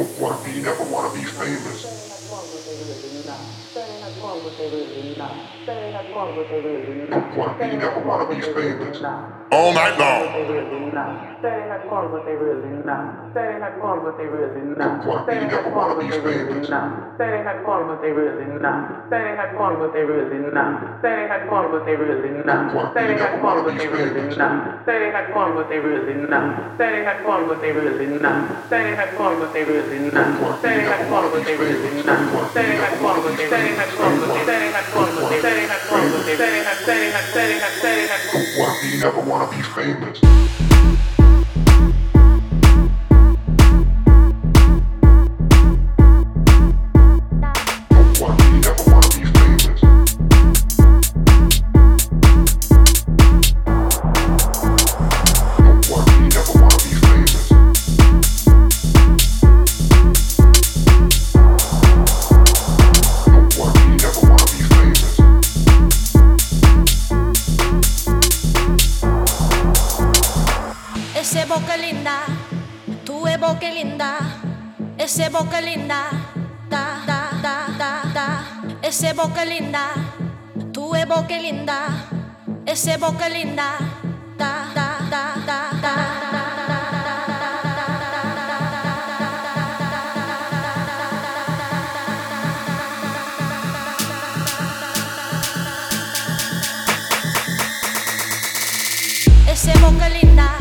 Don't wanna be, never wanna be famous. Don't wanna be, never wanna be famous. All night long. Don't wanna be, never wanna be famous. Don't wanna be, never wanna be famous. Don't wanna never wanna be famous. Boca linda, tu es boca linda, ese boca linda, da, da, da, da, da, ese boca linda, tu es boca linda, ese boca linda, da, da, da, da, da. Ese boca linda,